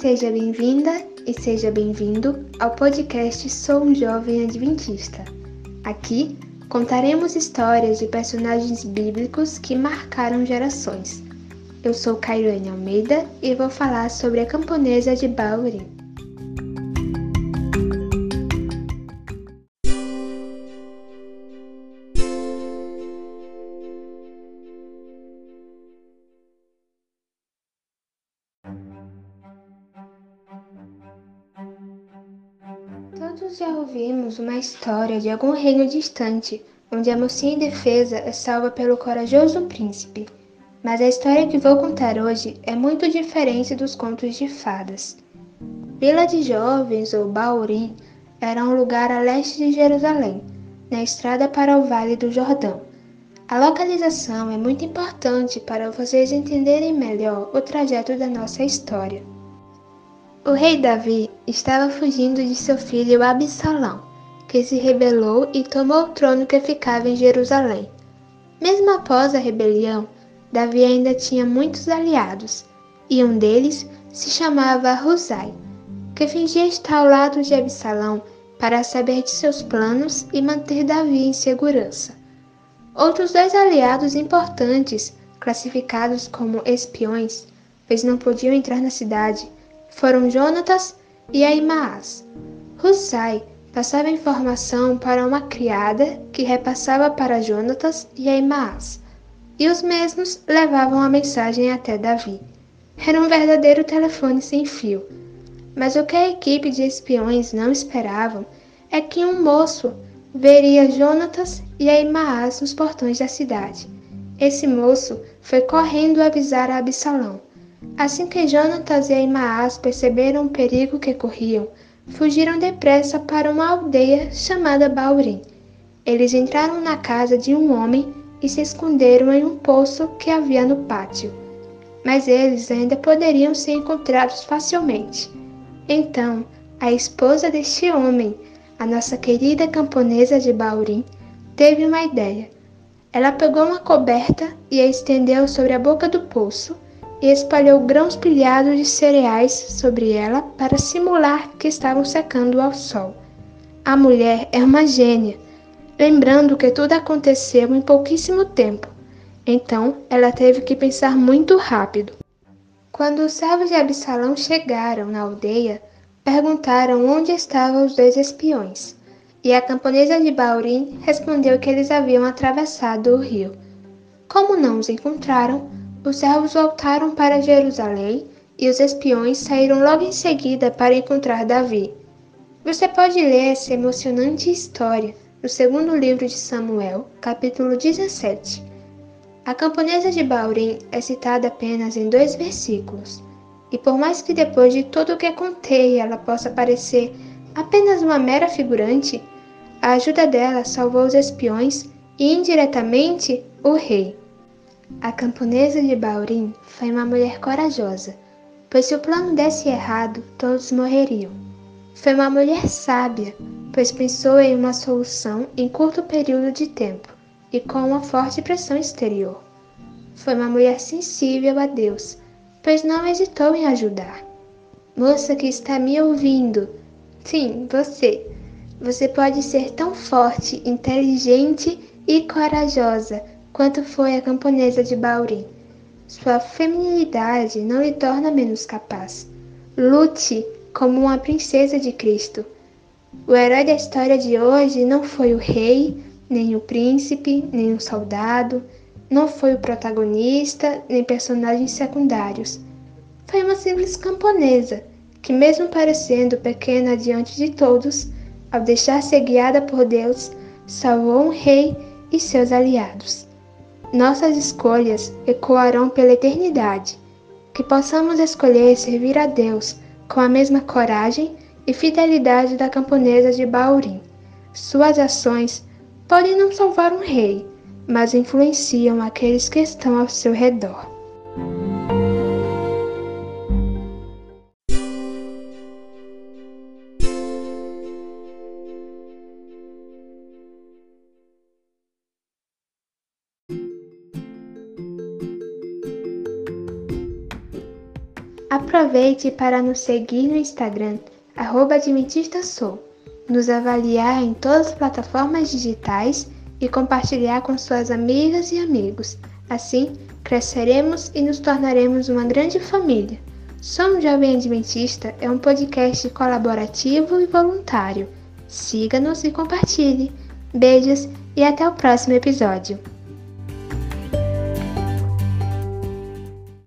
Seja bem-vinda e seja bem-vindo ao podcast Sou um Jovem Adventista. Aqui contaremos histórias de personagens bíblicos que marcaram gerações. Eu sou Cairane Almeida e vou falar sobre a camponesa de Baurim. Todos já ouvimos uma história de algum reino distante, onde a mocinha indefesa é salva pelo corajoso príncipe. Mas a história que vou contar hoje é muito diferente dos contos de fadas. Vila de Jovens, ou Baurim, era um lugar a leste de Jerusalém, na estrada para o Vale do Jordão. A localização é muito importante para vocês entenderem melhor o trajeto da nossa história. O rei Davi estava fugindo de seu filho Absalão, que se rebelou e tomou o trono que ficava em Jerusalém. Mesmo após a rebelião, Davi ainda tinha muitos aliados, e um deles se chamava Husai, que fingia estar ao lado de Absalão para saber de seus planos e manter Davi em segurança. Outros dois aliados importantes, classificados como espiões, pois não podiam entrar na cidade, foram Jonatas e Aimaas. Husai passava informação para uma criada que repassava para Jonatas e Aimaas, e os mesmos levavam a mensagem até Davi. Era um verdadeiro telefone sem fio. Mas o que a equipe de espiões não esperavam é que um moço veria Jonatas e Aimaas nos portões da cidade. Esse moço foi correndo avisar a Absalão. Assim que Jonatas e Aimaas perceberam o perigo que corriam, fugiram depressa para uma aldeia chamada Baurim. Eles entraram na casa de um homem e se esconderam em um poço que havia no pátio. Mas eles ainda poderiam ser encontrados facilmente. Então, a esposa deste homem, a nossa querida camponesa de Baurim, teve uma ideia. Ela pegou uma coberta e a estendeu sobre a boca do poço e espalhou grãos pilhados de cereais sobre ela para simular que estavam secando ao sol. A mulher é uma gênia, lembrando que tudo aconteceu em pouquíssimo tempo. Então ela teve que pensar muito rápido. Quando os servos de Absalão chegaram na aldeia, perguntaram onde estavam os dois espiões. E a camponesa de Baurim respondeu que eles haviam atravessado o rio. Como não os encontraram, os servos voltaram para Jerusalém e os espiões saíram logo em seguida para encontrar Davi. Você pode ler essa emocionante história no segundo livro de Samuel, capítulo 17. A camponesa de Baurim é citada apenas em dois versículos, e por mais que depois de tudo o que contei ela possa parecer apenas uma mera figurante, a ajuda dela salvou os espiões e indiretamente o rei. A camponesa de Baurim foi uma mulher corajosa, pois se o plano desse errado, todos morreriam. Foi uma mulher sábia, pois pensou em uma solução em curto período de tempo e com uma forte pressão exterior. Foi uma mulher sensível a Deus, pois não hesitou em ajudar. Moça que está me ouvindo, sim, você. Você pode ser tão forte, inteligente e corajosa quanto foi a camponesa de Baurim. Sua feminilidade não lhe torna menos capaz. Lute como uma princesa de Cristo. O herói da história de hoje não foi o rei, nem o príncipe, nem o soldado, não foi o protagonista, nem personagens secundários. Foi uma simples camponesa que, mesmo parecendo pequena diante de todos, ao deixar-se guiada por Deus, salvou um rei e seus aliados. Nossas escolhas ecoarão pela eternidade. Que possamos escolher servir a Deus com a mesma coragem e fidelidade da camponesa de Baurim. Suas ações podem não salvar um rei, mas influenciam aqueles que estão ao seu redor. Aproveite para nos seguir no Instagram, arroba Adventistasou, nos avaliar em todas as plataformas digitais e compartilhar com suas amigas e amigos. Assim, cresceremos e nos tornaremos uma grande família. Somos Jovem Adventista é um podcast colaborativo e voluntário. Siga-nos e compartilhe. Beijos e até o próximo episódio.